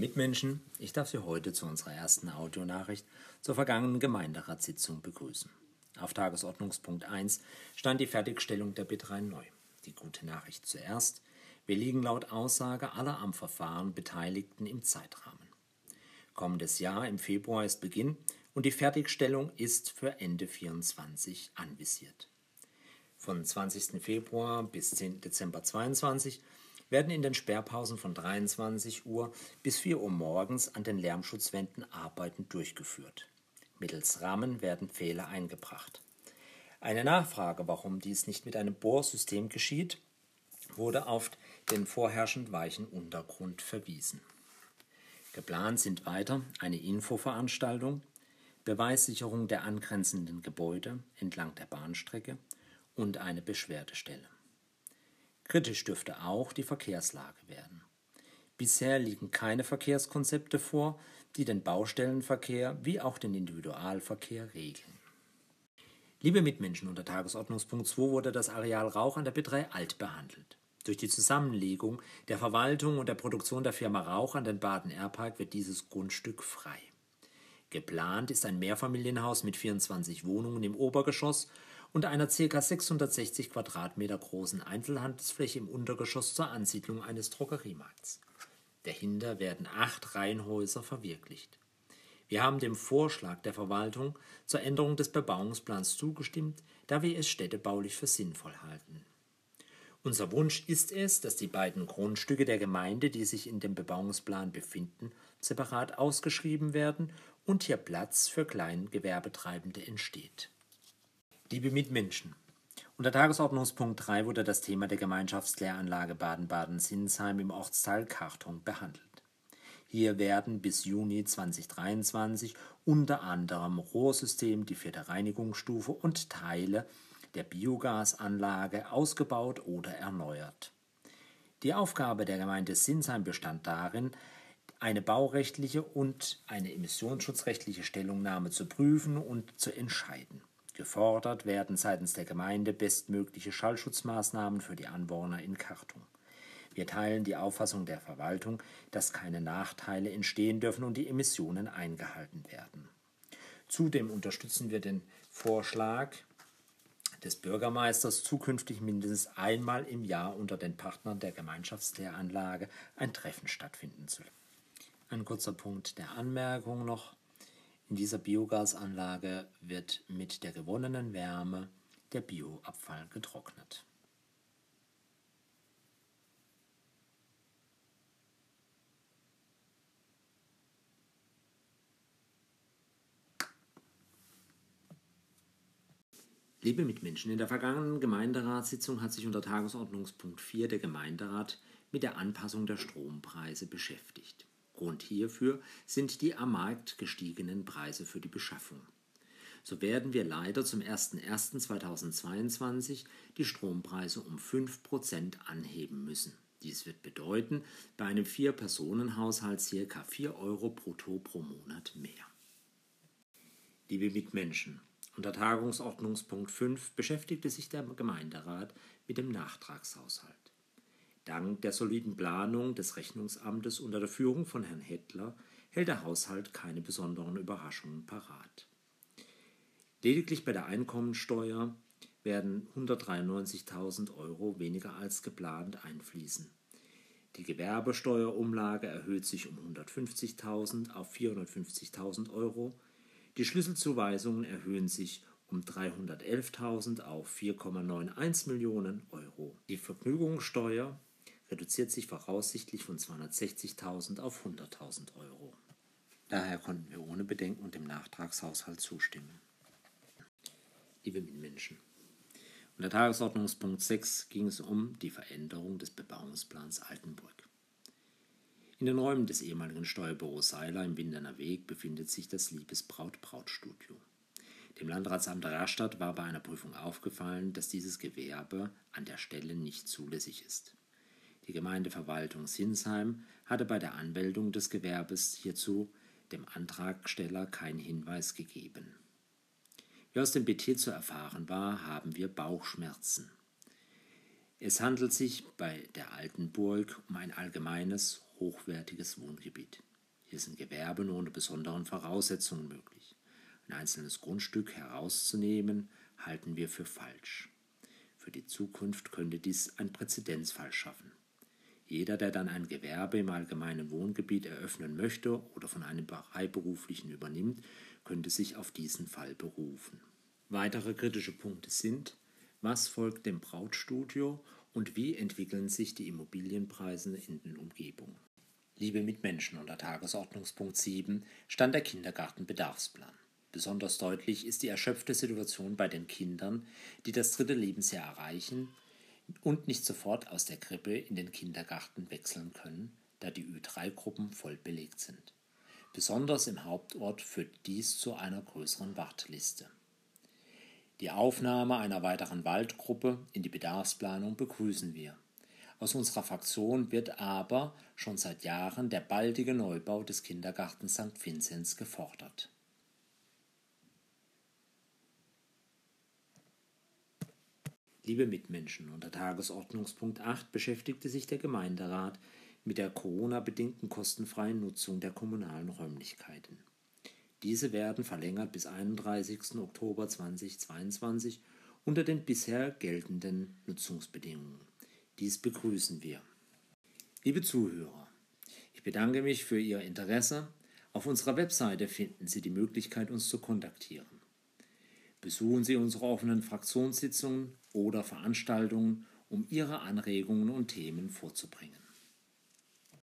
Mitmenschen, ich darf Sie heute zu unserer ersten Audionachricht zur vergangenen Gemeinderatssitzung begrüßen. Auf Tagesordnungspunkt 1 stand die Fertigstellung der BIT Rhein neu. Die gute Nachricht zuerst. Wir liegen laut Aussage aller am Verfahren Beteiligten im Zeitrahmen. Kommendes Jahr im Februar ist Beginn und die Fertigstellung ist für Ende 2024 anvisiert. Von 20. Februar bis 10. Dezember 2022 werden in den Sperrpausen von 23 Uhr bis 4 Uhr morgens an den Lärmschutzwänden Arbeiten durchgeführt. Mittels Rahmen werden Fehler eingebracht. Eine Nachfrage, warum dies nicht mit einem Bohrsystem geschieht, wurde auf den vorherrschend weichen Untergrund verwiesen. Geplant sind weiter eine Infoveranstaltung, Beweissicherung der angrenzenden Gebäude entlang der Bahnstrecke und eine Beschwerdestelle. Kritisch dürfte auch die Verkehrslage werden. Bisher liegen keine Verkehrskonzepte vor, die den Baustellenverkehr wie auch den Individualverkehr regeln. Liebe Mitmenschen, unter Tagesordnungspunkt 2 wurde das Areal Rauch an der B3 alt behandelt. Durch die Zusammenlegung der Verwaltung und der Produktion der Firma Rauch an den Baden-Airpark wird dieses Grundstück frei. Geplant ist ein Mehrfamilienhaus mit 24 Wohnungen im Obergeschoss und einer ca. 660 Quadratmeter großen Einzelhandelsfläche im Untergeschoss zur Ansiedlung eines Drogeriemarkts. Dahinter werden acht Reihenhäuser verwirklicht. Wir haben dem Vorschlag der Verwaltung zur Änderung des Bebauungsplans zugestimmt, da wir es städtebaulich für sinnvoll halten. Unser Wunsch ist es, dass die beiden Grundstücke der Gemeinde, die sich in dem Bebauungsplan befinden, separat ausgeschrieben werden und hier Platz für Kleingewerbetreibende entsteht. Liebe Mitmenschen, unter Tagesordnungspunkt 3 wurde das Thema der Gemeinschaftskläranlage Baden-Baden-Sinsheim im Ortsteil Kartung behandelt. Hier werden bis Juni 2023 unter anderem Rohrsystem, die vierte Reinigungsstufe und Teile der Biogasanlage ausgebaut oder erneuert. Die Aufgabe der Gemeinde Sinsheim bestand darin, eine baurechtliche und eine emissionsschutzrechtliche Stellungnahme zu prüfen und zu entscheiden. Gefordert werden seitens der Gemeinde bestmögliche Schallschutzmaßnahmen für die Anwohner in Kartung. Wir teilen die Auffassung der Verwaltung, dass keine Nachteile entstehen dürfen und die Emissionen eingehalten werden. Zudem unterstützen wir den Vorschlag des Bürgermeisters, zukünftig mindestens einmal im Jahr unter den Partnern der Gemeinschaftslehranlage ein Treffen stattfinden zu. Ein kurzer Punkt der Anmerkung noch. In dieser Biogasanlage wird mit der gewonnenen Wärme der Bioabfall getrocknet. Liebe Mitmenschen, in der vergangenen Gemeinderatssitzung hat sich unter Tagesordnungspunkt 4 der Gemeinderat mit der Anpassung der Strompreise beschäftigt. Grund hierfür sind die am Markt gestiegenen Preise für die Beschaffung. So werden wir leider zum 01.01.2022 die Strompreise um 5% anheben müssen. Dies wird bedeuten, bei einem Vier-Personen-Haushalt ca. 4 Euro brutto pro Monat mehr. Liebe Mitmenschen, unter Tagungsordnungspunkt 5 beschäftigte sich der Gemeinderat mit dem Nachtragshaushalt. Dank der soliden Planung des Rechnungsamtes unter der Führung von Herrn Hettler hält der Haushalt keine besonderen Überraschungen parat. Lediglich bei der Einkommensteuer werden 193.000 Euro weniger als geplant einfließen. Die Gewerbesteuerumlage erhöht sich um 150.000 auf 450.000 Euro. Die Schlüsselzuweisungen erhöhen sich um 311.000 auf 4,91 Millionen Euro. Die Vergnügungssteuer reduziert sich voraussichtlich von 260.000 auf 100.000 Euro. Daher konnten wir ohne Bedenken dem Nachtragshaushalt zustimmen. Liebe Mitmenschen, unter Tagesordnungspunkt 6 ging es um die Veränderung des Bebauungsplans Altenburg. In den Räumen des ehemaligen Steuerbüros Seiler im Winderner Weg befindet sich das Liebesbraut-Brautstudio. Dem Landratsamt Rastatt war bei einer Prüfung aufgefallen, dass dieses Gewerbe an der Stelle nicht zulässig ist. Die Gemeindeverwaltung Sinsheim hatte bei der Anmeldung des Gewerbes hierzu dem Antragsteller keinen Hinweis gegeben. Wie aus dem BT zu erfahren war, haben wir Bauchschmerzen. Es handelt sich bei der Altenburg um ein allgemeines, hochwertiges Wohngebiet. Hier sind Gewerbe nur unter besonderen Voraussetzungen möglich. Ein einzelnes Grundstück herauszunehmen, halten wir für falsch. Für die Zukunft könnte dies ein Präzedenzfall schaffen. Jeder, der dann ein Gewerbe im allgemeinen Wohngebiet eröffnen möchte oder von einem Freiberuflichen übernimmt, könnte sich auf diesen Fall berufen. Weitere kritische Punkte sind, was folgt dem Brautstudio und wie entwickeln sich die Immobilienpreise in den Umgebungen. Liebe Mitmenschen, unter Tagesordnungspunkt 7 stand der Kindergartenbedarfsplan. Besonders deutlich ist die erschöpfte Situation bei den Kindern, die das dritte Lebensjahr erreichen und nicht sofort aus der Krippe in den Kindergarten wechseln können, da die Ü3-Gruppen voll belegt sind. Besonders im Hauptort führt dies zu einer größeren Warteliste. Die Aufnahme einer weiteren Waldgruppe in die Bedarfsplanung begrüßen wir. Aus unserer Fraktion wird aber schon seit Jahren der baldige Neubau des Kindergartens St. Vinzenz gefordert. Liebe Mitmenschen, unter Tagesordnungspunkt 8 beschäftigte sich der Gemeinderat mit der Corona-bedingten kostenfreien Nutzung der kommunalen Räumlichkeiten. Diese werden verlängert bis 31. Oktober 2022 unter den bisher geltenden Nutzungsbedingungen. Dies begrüßen wir. Liebe Zuhörer, ich bedanke mich für Ihr Interesse. Auf unserer Webseite finden Sie die Möglichkeit, uns zu kontaktieren. Besuchen Sie unsere offenen Fraktionssitzungen oder Veranstaltungen, um Ihre Anregungen und Themen vorzubringen.